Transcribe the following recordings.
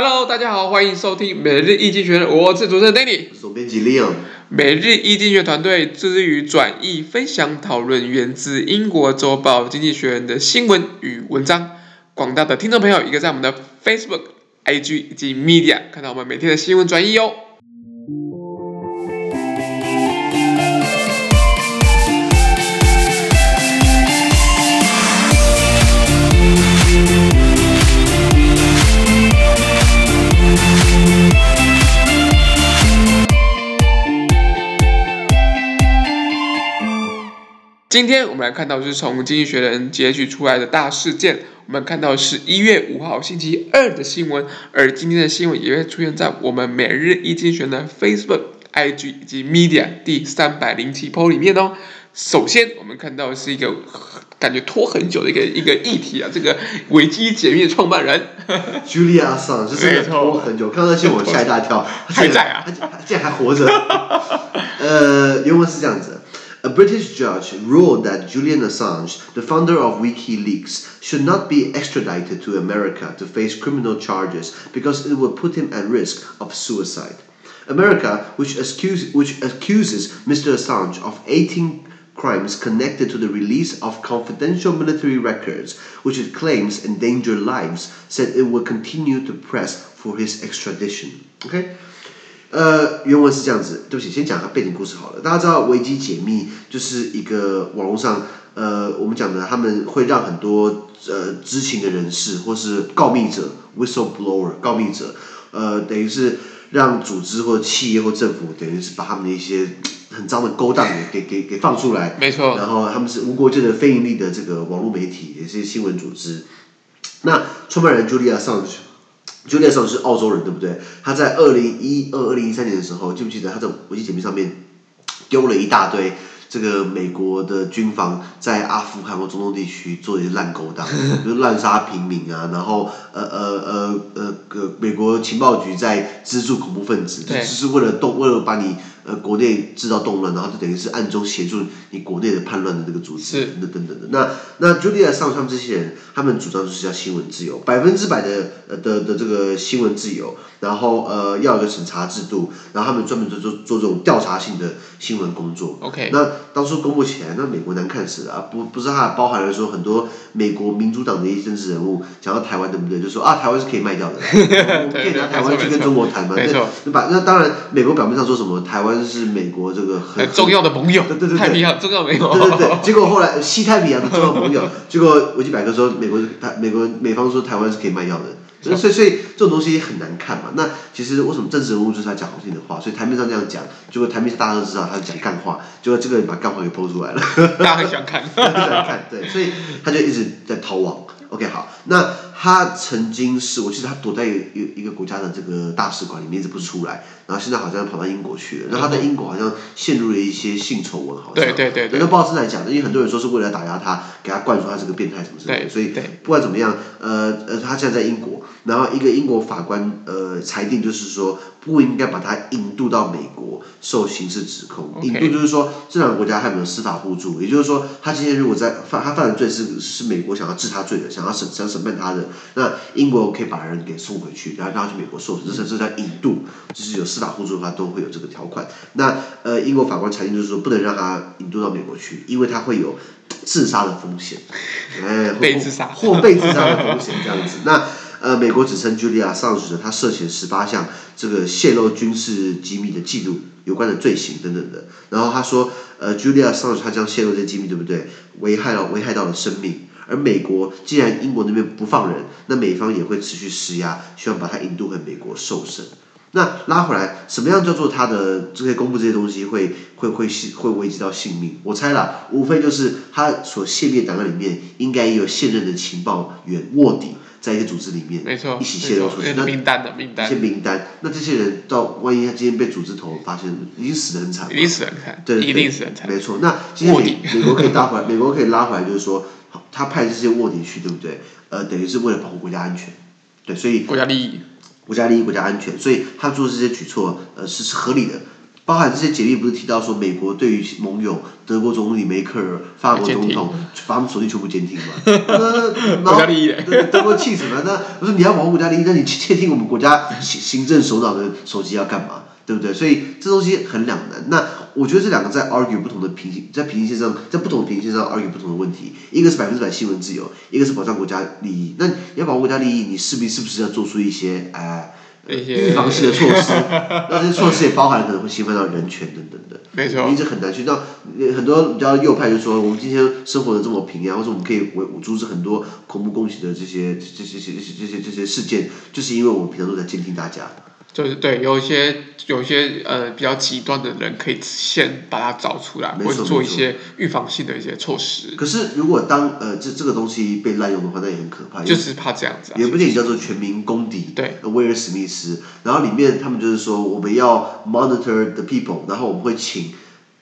Hello，大家好，欢迎收听每日易经济学人，我是主持人 Danny，总编辑 Leon。每日易经济学团队致力于转译、分享、讨论源自英国周报《经济学人》的新闻与文章。广大的听众朋友，一个在我们的 Facebook、IG 以及 Media 看到我们每天的新闻转译哦。今天我们来看到，就是从《经济学人》截取出来的大事件。我们看到是一月五号星期二的新闻，而今天的新闻也会出现在我们每日一经济学的 Facebook、IG 以及 Media 第三百零七 po 里面哦。首先，我们看到是一个感觉拖很久的一个一个议题啊，这个维基解密的创办人 Julian Assange 就是拖很久，看到那新闻我吓一大跳，还在啊，竟然还活着。呃，原文是这样子。A British judge ruled that Julian Assange, the founder of WikiLeaks, should not be extradited to America to face criminal charges because it would put him at risk of suicide. America, which, which accuses Mr. Assange of 18 crimes connected to the release of confidential military records, which it claims endanger lives, said it would continue to press for his extradition. Okay? 呃，原文是这样子，对不起，先讲个背景故事好了。大家知道维基解密就是一个网络上，呃，我们讲的他们会让很多呃知情的人士或是告密者 （whistleblower） 告密者，呃，等于是让组织或企业或政府，等于是把他们的一些很脏的勾当给给给给放出来。没错。然后他们是无国界的非盈利的这个网络媒体，也是新闻组织。那创办人 Julian Assange。Julian Assange 是澳洲人，对不对？他在二零一二、二零一三年的时候，记不记得他在国际解密上面丢了一大堆这个美国的军方在阿富汗或中东地区做一些烂勾当，就是滥杀平民啊，然后呃呃呃呃呃，美国情报局在资助恐怖分子，只是为了动，为了把你。呃，国内制造动乱，然后就等于是暗中协助你国内的叛乱的那个组织，等等等等的。那那 Assange 他们这些人，他们主张就是要新闻自由，百分之百的呃的的这个新闻自由，然后呃要有个审查制度，然后他们专门做做做这种调查性的新闻工作。OK。那当初公布起来，那美国难看死了啊！不不是它包含了说很多美国民主党的一些政治人物讲到台湾对不对？就说啊，台湾是可以卖掉的，我们可以拿台湾去跟中国谈嘛？那把那当然，美国表面上说什么台湾。是美国这个很重要的盟友，对对对，太平洋重要盟友，对对对。结果后来西太平洋的重要盟友，结果维基百科说美国台美国美方说台湾是可以卖药的，所以所以这种东西很难看嘛。那其实为什么政治人物就是他讲好听的话，所以台面上这样讲，结果台面上大家都知道他讲干话，结果这个人把干话给抛出来了，大家很想看，很想看，对，所以他就一直在逃亡。OK，好，那他曾经是我记得他躲在一一个国家的这个大使馆里面一直不出来，然后现在好像跑到英国去了。然后他在英国好像陷入了一些性丑闻，好像对对对，对。那报纸在讲的，因为很多人说是为了打压他，给他灌输他是个变态什么之类的。所以不管怎么样，呃呃，他现在在英国，然后一个英国法官呃裁定就是说不应该把他引渡到美国受刑事指控。引渡就是说这两个国家还没有司法互助，也就是说他今天如果在犯他犯的罪是是美国想要治他罪的。想要审想审判他的，那英国可以把人给送回去，然后让他去美国受审，这是这叫引渡，就是有司法互助的话都会有这个条款。那呃，英国法官裁定就是说不能让他引渡到美国去，因为他会有自杀的风险，哎，被自杀或被自杀的风险这样子。那呃，美国指称 Julian Assange 他涉嫌十八项这个泄露军事机密的记录有关的罪行等等的。然后他说，呃，Julian Assange 他将泄露这些机密，对不对？危害了危害到了生命。而美国既然英国那边不放人，那美方也会持续施压，希望把他引渡回美国受审。那拉回来，什么样叫做他的这些公布这些东西会会会会危及到性命？我猜啦，无非就是他所泄密档案里面应该也有现任的情报员卧底在一些组织里面，没错，一起泄露出去。那名单的名单，一些名单，那这些人到万一他今天被组织头发现，已经死得很惨，一定死得很惨，对，一定死得很惨，没错。那今天美美国可以拉回来，美国可以拉回来，就是说。他派这些卧底去，对不对？呃，等于是为了保护国家安全，对，所以国家利益，国家利益、国家安全，所以他做这些举措，呃，是是合理的。包含这些解密不是提到说美国对于盟友德国总理梅克尔、法国总统把他们手机全部监听嘛？呃，国家利益，德国气死了。那我说你要保护国家利益，那你窃听我们国家行行政首脑的手机要干嘛？对不对？所以这东西很两难。那我觉得这两个在 argue 不同的平行，在平行线上，在不同的平行线上 argue 不同的问题。一个是百分之百新闻自由，一个是保障国家利益。那你要保护国家利益，你势必是不是要做出一些哎？预防性的措施，那这些措施也包含可能会侵犯到人权等等的，没错，一直很难去让很多比较右派就说，我们今天生活的这么平安，或者我们可以维阻止很多恐怖攻击的这些这些这些这些这些事件，就是因为我们平常都在监听大家。就是对，有一些有一些呃比较极端的人，可以先把它找出来，或者做一些预防性的一些措施。可是如果当呃这这个东西被滥用的话，那也很可怕。就是怕这样子、啊。有一部电影叫做《全民公敌》，对，威尔史密斯，然后里面他们就是说我们要 monitor the people，然后我们会请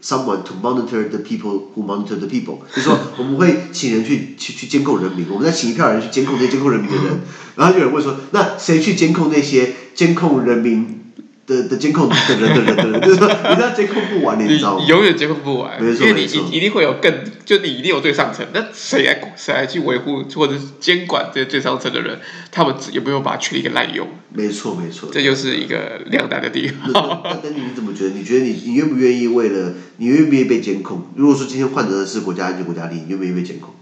someone to monitor the people who monitor the people，就是说我们会请人去去去监控人民，我们再请一票人去监控那些监控人民的人，然后就有人问说，那谁去监控那些？监控人民的的监控的人的人的人，就是说你这样监控不完，你知道吗？永远监控不完，没错，因为你一一定会有更，就你一定有最上层，那谁来谁来去维护或者是监管这些最上层的人？他们有没有把权力给滥用？没错没错，这就是一个两难的地方。那那你怎么觉得？你觉得你你愿不愿意为了你愿不愿意被监控？如果说今天换得的是国家安全、国家利益，你愿不愿意被监控？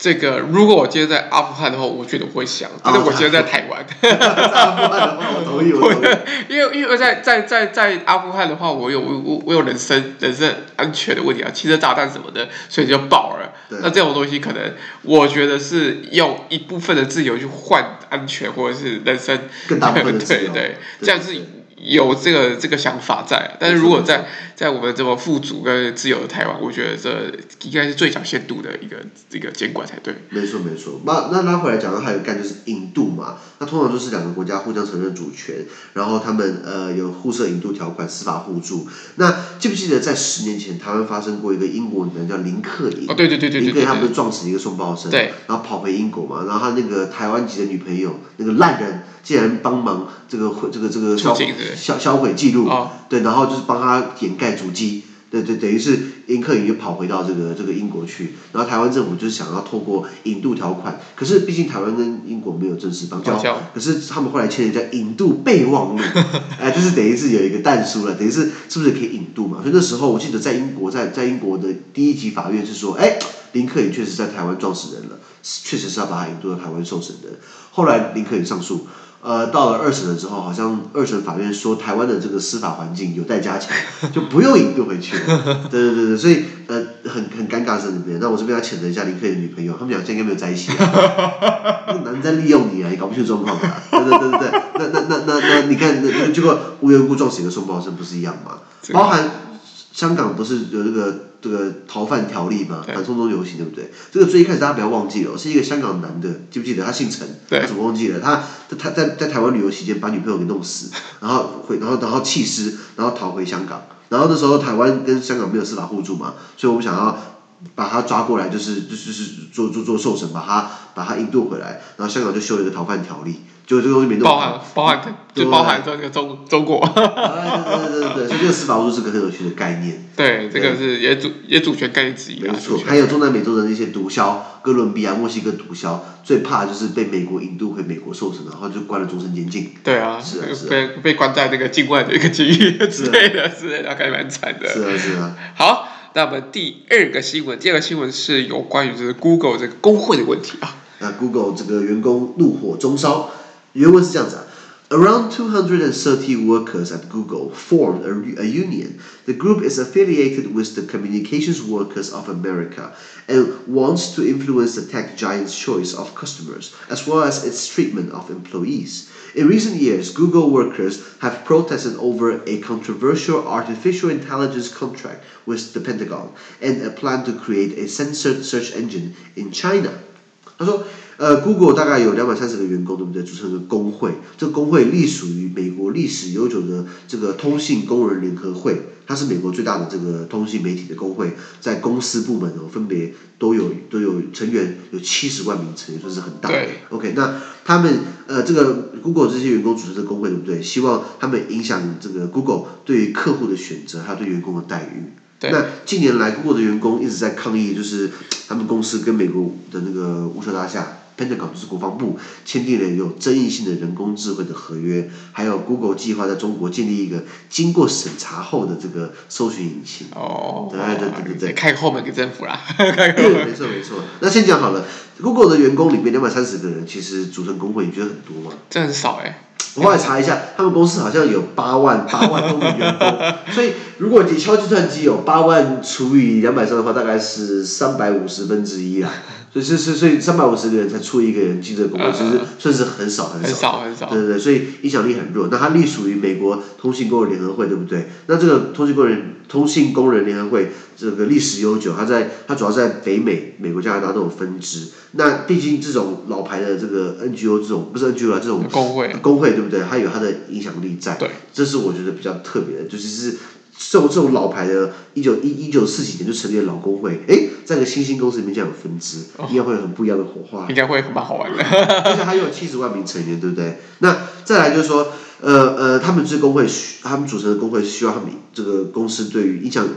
这个如果我今天在阿富汗的话，我觉得我会想。但是我现在在台湾。在阿富汗的话，我同意，我同意。因为因为在在在在阿富汗的话，我有我我有人身人身安全的问题啊，汽车炸弹什么的，所以就爆了。那这种东西可能我觉得是用一部分的自由去换安全，或者是人身。更大部分的自由。对对，这样是。有这个这个想法在，但是如果在在我们这么富足跟自由的台湾，我觉得这应该是最小限度的一个一个监管才对。没错没错，那那拉回来讲到还有一个就是引渡嘛，那通常就是两个国家互相承认主权，然后他们呃有互设引渡条款，司法互助。那记不记得在十年前台湾发生过一个英国人叫林克颖？哦对对对对对，林克颖他不是撞死一个送报生，对，然后跑回英国嘛，然后他那个台湾籍的女朋友那个烂人。竟然帮忙这个毁这个这个销销销毁记录，哦、对，然后就是帮他掩盖足迹，对对，等于是林克颖就跑回到这个这个英国去，然后台湾政府就是想要透过引渡条款，可是毕竟台湾跟英国没有正式邦交，可是他们后来签了叫引渡备忘录，哎，就是等于是有一个但书了，等于是是不是可以引渡嘛？所以那时候我记得在英国在在英国的第一级法院是说，哎，林克颖确实在台湾撞死人了，确实是要把他引渡到台湾受审的，后来林克颖上诉。呃，到了二审的时候，好像二审法院说台湾的这个司法环境有待加强，就不用引渡回去了。对对对对，所以呃，很很尴尬在那边。那我这边要谴责一下林克的女朋友，他们俩现在应该没有在一起啊。那男人在利用你啊，你搞不清楚状况啊？对对对对对，那那那那那，你看那那结果无缘无故撞死一个送报生，不是一样吗？包含香港不是有这个。这个逃犯条例嘛，反送中游行对不对？这个最一开始大家不要忘记了，是一个香港男的，记不记得？他姓陈，他怎么忘记了？他他在在台湾旅游期间把女朋友给弄死，然后回然后然后弃尸，然后逃回香港。然后那时候台湾跟香港没有司法互助嘛，所以我们想要把他抓过来，就是就是是做做做受审，把他把他引渡回来。然后香港就修了一个逃犯条例。就这个东西没弄，包含包含就包含这个中中国。对对对对，所以这个司法互助是个很有趣的概念。对，这个是也主也主权概念之一。没错，还有中南美洲的那些毒枭，哥伦比亚、墨西哥毒枭，最怕就是被美国引渡回美国受审，然后就关了终身监禁。对啊，是啊，被被关在那个境外的一个监狱之类的，是的，那还蛮惨的。是啊是啊。好，那我们第二个新闻，第二个新闻是有关于就是 Google 这个工会的问题啊。那 Google 这个员工怒火中烧。原文是这样子啊，Around 230 workers at Google formed a, a union. The group is affiliated with the Communications Workers of America and wants to influence the tech giant's choice of customers, as well as its treatment of employees. In recent years, Google workers have protested over a controversial artificial intelligence contract with the Pentagon and a plan to create a censored search engine in China. 他说 呃，Google 大概有两百三十个员工，对不对？组成一个工会，这个工会隶属于美国历史悠久的这个通信工人联合会， 它是美国最大的这个通信媒体的工会，在公司部门哦，分别都有都有成员，有七十万名成员，算是很大的。对。OK，那他们呃，这个 Google 这些员工组织的工会，对不对？希望他们影响这个 Google 对于客户的选择，还有对员工的待遇。那近年来，Google 的员工一直在抗议，就是他们公司跟美国的那个无壳大厦。Pentagon 就是国防部签订了有争议性的人工智慧的合约，还有 Google 计划在中国建立一个经过审查后的这个搜寻引擎。哦，对对对对对，开后门给政府 啦。对，没错没错。那先讲好了，Google 的员工里面两百三十个人，其实组成工会，你觉得很多吗？这很少哎。我后来查一下，他们公司好像有八万八万多名员工，所以如果你敲计算机有八万除以两百三的话，大概是三百五十分之一啊。所以是是，所以三百五十个人才出一个人进这个工会，其实算是很少很少。很少很少。对对对，所以影响力很弱。那它隶属于美国通信工人联合会，对不对？那这个通信工人通信工人联合会这个历史悠久，它在它主要在北美、美国、加拿大都有分支。那毕竟这种老牌的这个 NGO 这种不是 NGO 啊，这种工会工会对不对？它有它的影响力在。对。这是我觉得比较特别的，就是是。这种这种老牌的，一九一一九四几年就成立的老工会，哎，在个新兴公司里面这样有分支，哦、应该会有很不一样的火花。应该会蛮好玩的。而且还有七十万名成员，对不对？那再来就是说，呃呃，他们这工会，他们组成的工会是希望他们这个公司对于影响，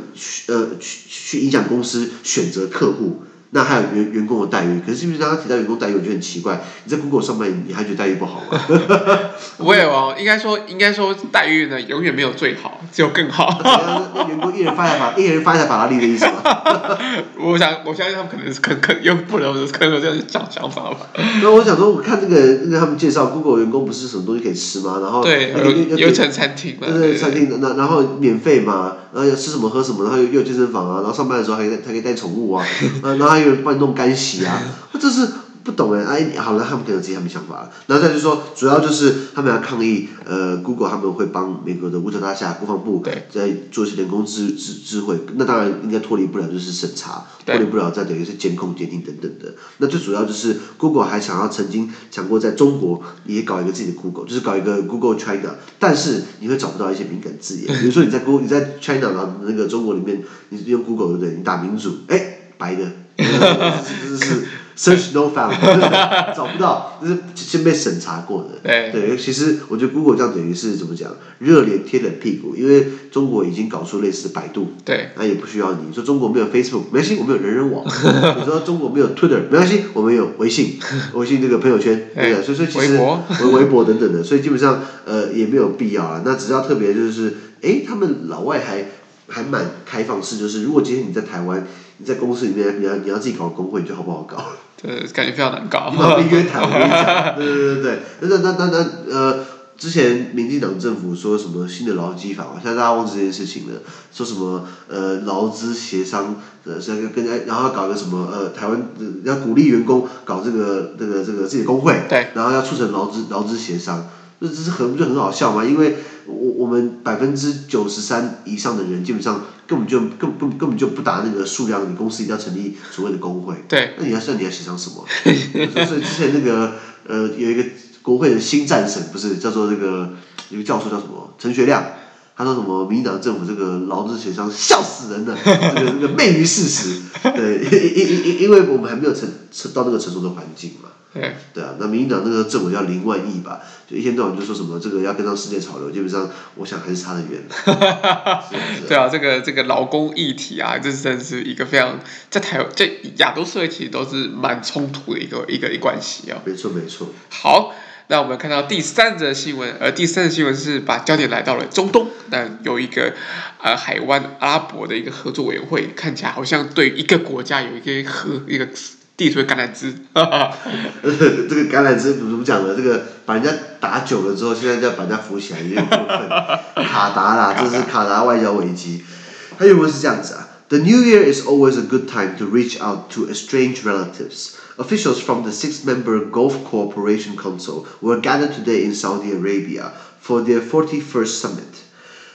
呃，去去影响公司选择客户。那还有员员工的待遇，可是是不是刚刚提到员工待遇，我觉得很奇怪。你在 Google 上班，你还觉得待遇不好吗？不会哦，应该说应该说待遇呢，永远没有最好，只有更好。那员工一人发一台法，一人发一台法拉利的意思吗？我想我相信他们可能是可可又不能可能有这样想想法吧。那我想说，我看这个那个他们介绍，Google 员工不是什么东西可以吃吗？然后对，有有层餐厅嘛，对餐厅，那然后免费嘛，然后要吃什么喝什么，然后又有健身房啊，然后上班的时候还可以还可以带宠物啊，然后还。有帮你弄干洗啊，这是不懂哎，哎，好了，他们可能自己他们想法了。然后再就是说，主要就是他们要抗议，呃，Google 他们会帮美国的无壳大厦、国防部在做一些人工智智智慧，那当然应该脱离不了就是审查，脱离不了再等于是监控、监听等等的。那最主要就是 Google 还想要曾经想过在中国也搞一个自己的 Google，就是搞一个 Google China，但是你会找不到一些敏感字眼，比如说你在 Google 你在 China 然后那个中国里面，你用 Google 对不对？你打民主，哎，白的。是是是，search no found，找不到，就是先被审查过的。对，对，其实我觉得 Google 这样等于是怎么讲，热脸贴冷屁股，因为中国已经搞出类似的百度，对，那也不需要你。你说中国没有 Facebook，没关系，我们有人人网。你说中国没有 Twitter，没关系，我们有微信，微信这个朋友圈，对不对？所以说其实微博、微博等等的，所以基本上呃也没有必要啊。那只要特别就是，哎，他们老外还还蛮开放式，就是如果今天你在台湾。你在公司里面，你要你要自己搞工会，你觉得好不好搞？对，感觉非常难搞。你约谈，我跟你讲，对对对对。那那那那那呃，之前民进党政府说什么新的劳基法嘛？现在大家忘记这件事情了。说什么呃劳资协商呃，是跟跟然后要搞个什么呃台湾要鼓励员工搞这个这个这个自己的工会，对，然后要促成劳资劳资协商，这这是很不就很好笑嘛？因为我我们百分之九十三以上的人基本上。根本就根本根本就不达那个数量，你公司一定要成立所谓的工会。对。那你要算你要协商什么？所以之前那个呃有一个国会的新战神，不是叫做那个有个教授叫什么陈学亮，他说什么民进党政府这个劳资协商笑死人了，这个这个昧于事实。对，因因因因为我们还没有成成到那个成熟的环境嘛。对，对啊，那民进党那个政府叫零万亿吧，就一天到晚就说什么这个要跟上世界潮流，基本上我想还是差得远。对啊，这个这个劳工议题啊，这真是一个非常在台在亚洲社会其实都是蛮冲突的一个一个一个关系啊。没错没错。好，那我们看到第三则新闻，而第三则新闻是把焦点来到了中东，那有一个呃海湾阿拉伯的一个合作委员会，看起来好像对一个国家有一个合一个。递出橄榄枝，哈哈，这个橄榄枝怎么讲呢？这个把人家打久了之后，现在就要把人家扶起来，有点过分。卡达啦，这是卡达外交危机。它原文是这样子啊：The New Year is always a good time to reach out to estranged relatives. Officials from the six-member Gulf Cooperation Council were gathered today in Saudi Arabia for their 41st summit.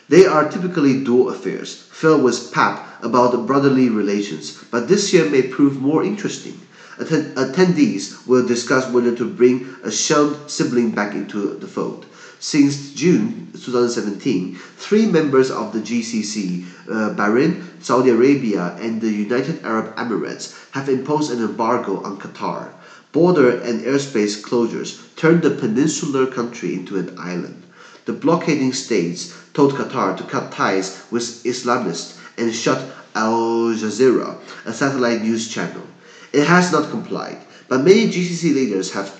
They are typically dual affairs, filled with pap about brotherly relations, but this year may prove more interesting. Atten- attendees will discuss whether to bring a shunned sibling back into the fold. Since June 2017, three members of the GCC, uh, Bahrain, Saudi Arabia, and the United Arab Emirates, have imposed an embargo on Qatar. Border and airspace closures turned the peninsular country into an island. The blockading states told Qatar to cut ties with Islamists and shut Al Jazeera, a satellite news channel. It has not complied, but many GCC leaders have,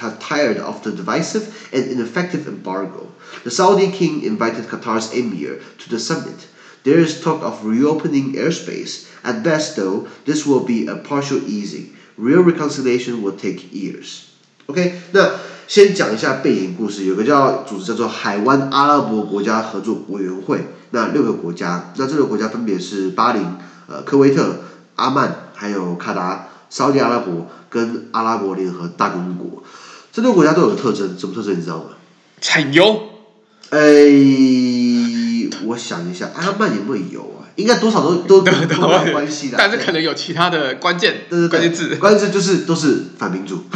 have tired of the divisive and ineffective embargo. The Saudi king invited Qatar's emir to the summit. There is talk of reopening airspace. At best, though, this will be a partial easing. Real reconciliation will take years. OK，那先讲一下背景故事。有个叫组织叫做海湾阿拉伯国家合作委员会，那六个国家，那这个国家分别是巴林、呃科威特、阿曼，还有卡达、 沙乌地阿拉伯跟阿拉伯联合大公国。这六个国家都有个特征，什么特征你知道吗？产油。诶，我想一下，阿曼有没有油啊？应该多少都 都都有关系的。但是可能有其他的关键，对对对，关键字。关键字就是都是反民主，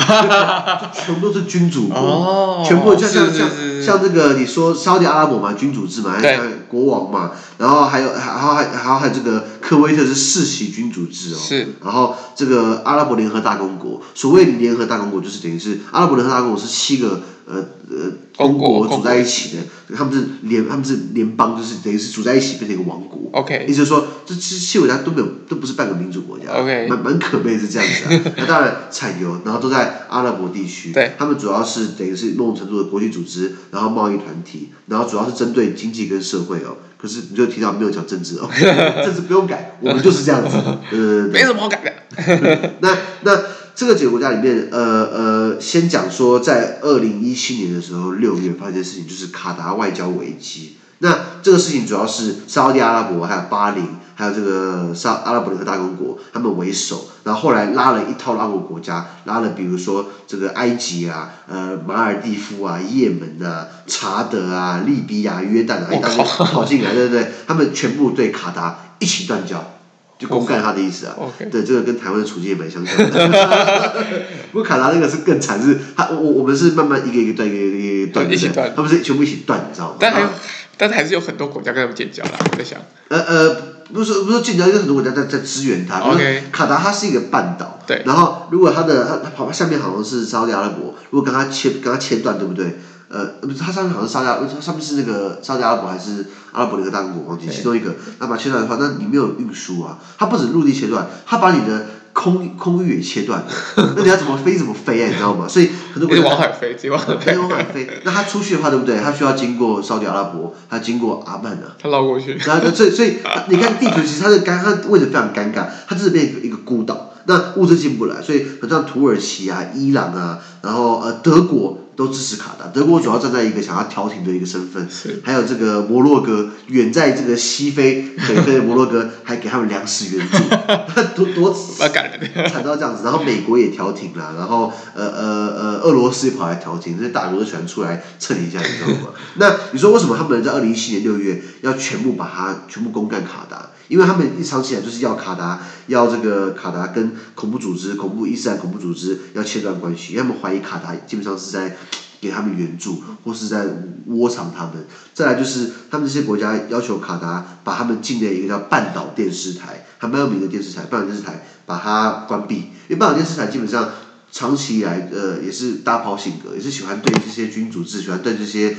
全部都是君主国，哦、全部像像像像这个你说沙特阿拉伯嘛，君主制嘛，还有国王嘛，然后还有还还还还还有这个科威特是世袭君主制哦，是，然后这个阿拉伯联合大公国，所谓联合大公国就是等于是阿拉伯联合大公国是七个呃呃公国组在一起的，他们是联他们是联邦，就是等于是组在一起变成一个王国。OK，意思是说这这七个国家都没有都不是半个民主国家。OK，蛮蛮可悲是这样子的。那当然产油，然后都在阿拉伯地区。对，他们主要是等于是某种程度的国际组织，然后贸易团体，然后主要是针对经济跟社会哦。可是你就提到没有讲政治哦，政治不用改，我们就是这样子。呃，没什么好改的。那 那。这个几个国家里面，呃呃，先讲说，在二零一七年的时候，六月发生的事情，就是卡达外交危机。那这个事情主要是沙特阿拉伯、还有巴林、还有这个沙阿拉伯联合大公国他们为首，然后后来拉了一套拉国国家，拉了比如说这个埃及啊、呃马尔地夫啊、也门啊、查德啊、利比亚、约旦啊，一大堆跑进来，对对对，他们全部对卡达一起断交。就公干他的意思啊，okay. 对，这个跟台湾的处境也蛮相像的。不过卡达那个是更惨，是他我我们是慢慢一个一个断，一个一个断，一起断，他们是全部一起断，你知道吗？但还有，但是还是有很多国家跟他们建交了，我在想。呃呃，不是不是建交，因为很多国家在在支援他。OK。卡达它是一个半岛，对。然后如果它的他他跑下面好像是沙乌地阿拉伯，如果跟他切跟他切断，对不对？呃，不是，它上面好像是沙加，它上面是那个沙特阿拉伯还是阿拉伯的一个大公国，忘记其中一个。那把它切断的话，那你没有运输啊。它不止陆地切断，它把你的空空域也切断。那你要怎么飞怎么飞啊，你知道吗？所以很多国家。往海飞，直接往海飞。往海飞。那它出去的话，对不对？它需要经过沙特阿拉伯，它经过阿曼啊。它绕过去。然后，所以所以你看地图，其实它的尴，它位置非常尴尬，它这边一个一个孤岛，那物资进不来，所以像土耳其啊、伊朗啊，然后呃德国。都支持卡达，德国主要站在一个想要调停的一个身份，还有这个摩洛哥，远在这个西非北非的摩洛哥，还给他们粮食援助，多多惨到这样子。然后美国也调停了，然后呃呃呃，俄罗斯也跑来调停，这些大国都喜欢出来蹭一下，你知道吗？那你说为什么他们在二零一七年六月要全部把它全部攻干卡达？因为他们一长期以来就是要卡达，要这个卡达跟恐怖组织、恐怖伊斯兰恐怖组织要切断关系，因为他们怀疑卡达基本上是在给他们援助，或是在窝藏他们。再来就是他们这些国家要求卡达把他们境内一个叫半岛电视台，还蛮有名的电视台，半岛电视台把它关闭，因为半岛电视台基本上长期以来呃也是大炮性格，也是喜欢对这些君主制，喜欢对这些。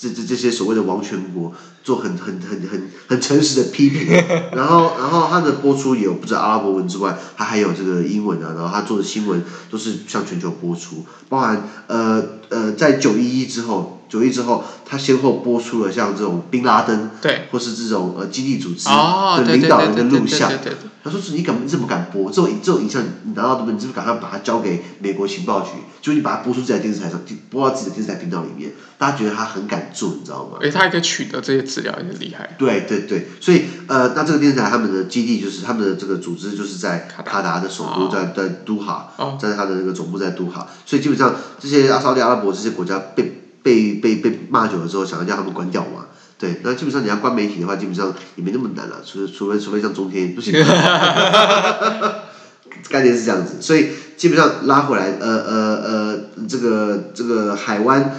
这这这些所谓的王权国做很很很很很诚实的批评，然后然后他的播出也有不止阿拉伯文之外，他还有这个英文啊，然后他做的新闻都是向全球播出，包含呃呃在九一一之后，九一之后他先后播出了像这种宾拉登，对，或是这种呃基地组织的领导人的录像。他说：“是你敢，你怎么敢播这种这种影像？你拿到这边，你是不是赶快把它交给美国情报局？就你把它播出自己的电视台上，播到自己的电视台频道里面，大家觉得他很敢做，你知道吗？”哎，他还可以取得这些资料，也很厉害。对对对，所以呃，那这个电视台他们的基地就是他们的这个组织就是在卡达的首都在在都哈，在他的那个总部在都哈，所以基本上这些阿沙利阿拉伯这些国家被被被被骂久了之后，想要叫他们关掉嘛。对，那基本上你要关媒体的话，基本上也没那么难了，除除非除非像中天不行。概念是这样子，所以基本上拉回来，呃呃呃，这个这个海湾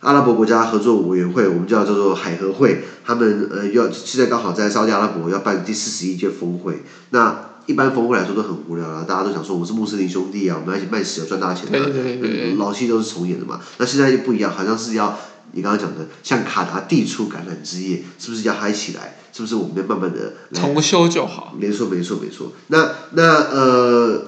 阿拉伯国家合作委员会，我们叫叫做海合会，他们呃要现在刚好在沙特阿拉伯要办第四十一届峰会，那。一般峰会来说都很无聊啊，大家都想说我们是穆斯林兄弟啊，我们要一起卖石油赚大钱的，嗯，老戏都是重演的嘛。那现在就不一样，好像是要你刚刚讲的，像卡达递出橄榄枝叶，是不是要嗨起来？是不是我们要慢慢的重修就好？没错，没错，没错。那那呃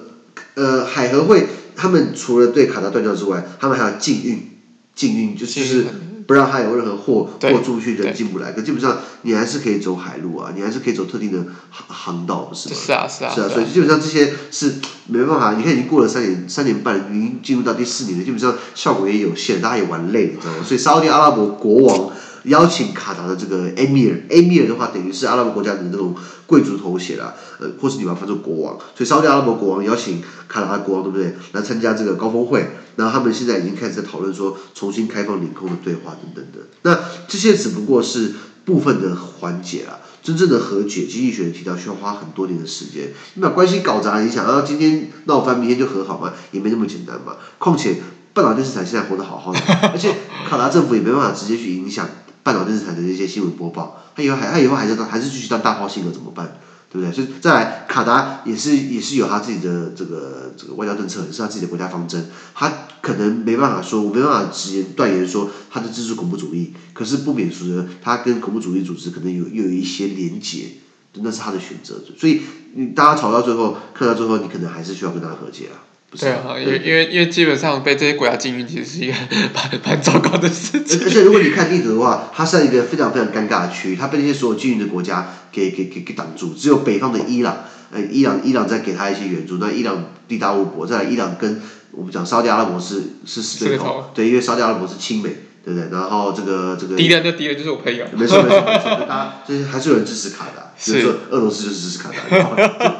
呃，海合会他们除了对卡达断交之外，他们还要禁运，禁运就是。不让它有任何货货出去，人进不来。可基本上你还是可以走海路啊，你还是可以走特定的航航道，不是吗？是啊是啊。是啊，所以基本上这些是没办法。你看已经过了三年三年半，已经进入到第四年了，基本上效果也有限，大家也玩累了，你知道吗？所以沙特阿拉伯国王邀请卡达的这个 Emir，Emir 的话等于是阿拉伯国家的那种贵族头衔啦，呃，或是你把它翻作国王。所以沙特阿拉伯国王邀请卡达的国王，对不对？来参加这个高峰会。然后他们现在已经开始在讨论说重新开放领空的对话等等的，那这些只不过是部分的环节啦，真正的和解，经济学人提到需要花很多年的时间。你把关系搞砸，你想要今天闹翻，明天就和好吗？也没那么简单嘛。况且半岛电视台现在活得好好的，而且卡达政府也没办法直接去影响半岛电视台的这些新闻播报，他以后还他以后还是当还是继续当大炮新闻怎么办？对不对？所以再来，卡达也是也是有他自己的这个这个外交政策，也是他自己的国家方针。他可能没办法说，我没办法直言断言说他的支持恐怖主义，可是不免俗的，他跟恐怖主义组织可能有又有一些连结，那是他的选择。所以你大家吵到最后，看到最后，你可能还是需要跟他和解啊。对啊，因为因为因为基本上被这些国家禁运，其实是一个 蛮蛮糟糕的事情。而且如果你看地图的话，它是一个非常非常尴尬的区域，它被那些所有禁运的国家给给给给挡住，只有北方的伊朗，呃，伊朗伊朗在给他一些援助，那伊朗地大物博，再来伊朗跟我们讲沙特阿拉伯是是死对头，对，因为沙特阿拉伯是亲美。对不对？然后这个这个敌人的敌人就是我朋友。没错没错没事，大家就是还是有人支持卡达，比如说俄罗斯就是支持卡达，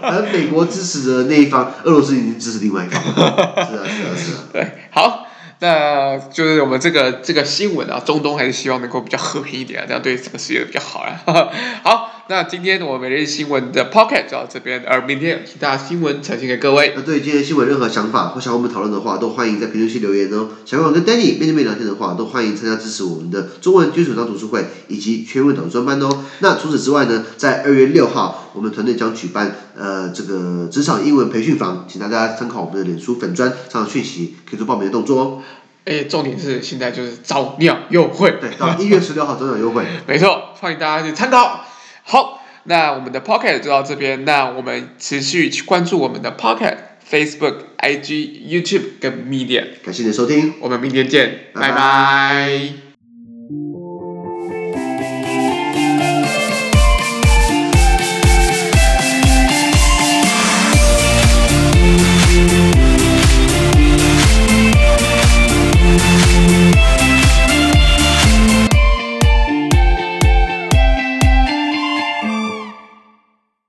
而美国支持的那一方，俄罗斯已经支持另外一方。是啊是啊是啊。对，好，那就是我们这个这个新闻啊，中东还是希望能够比较和平一点啊，这样对整个世界比较好啊。好。那今天我每日新闻的 Pocket 就到这边，而明天有其他新闻呈现给各位。那对今天新闻任何想法或想和我们讨论的话，都欢迎在评论区留言哦。想要跟 Danny 面对面聊天的话，都欢迎参加支持我们的中文基础章读书会以及全文导专班哦。那除此之外呢，在二月六号，我们团队将举办呃这个职场英文培训坊，请大家参考我们的脸书粉砖上的讯息，可以做报名的动作哦。哎，重点是现在就是早鸟优惠，对，到一月十六号早鸟优惠，没错，欢迎大家去参考。好，那我们的 Pocket 就到这边，那我们持续去关注我们的 Pocket、Facebook、IG、YouTube 跟 Media。感谢你的收听，我们明天见，拜拜。拜拜。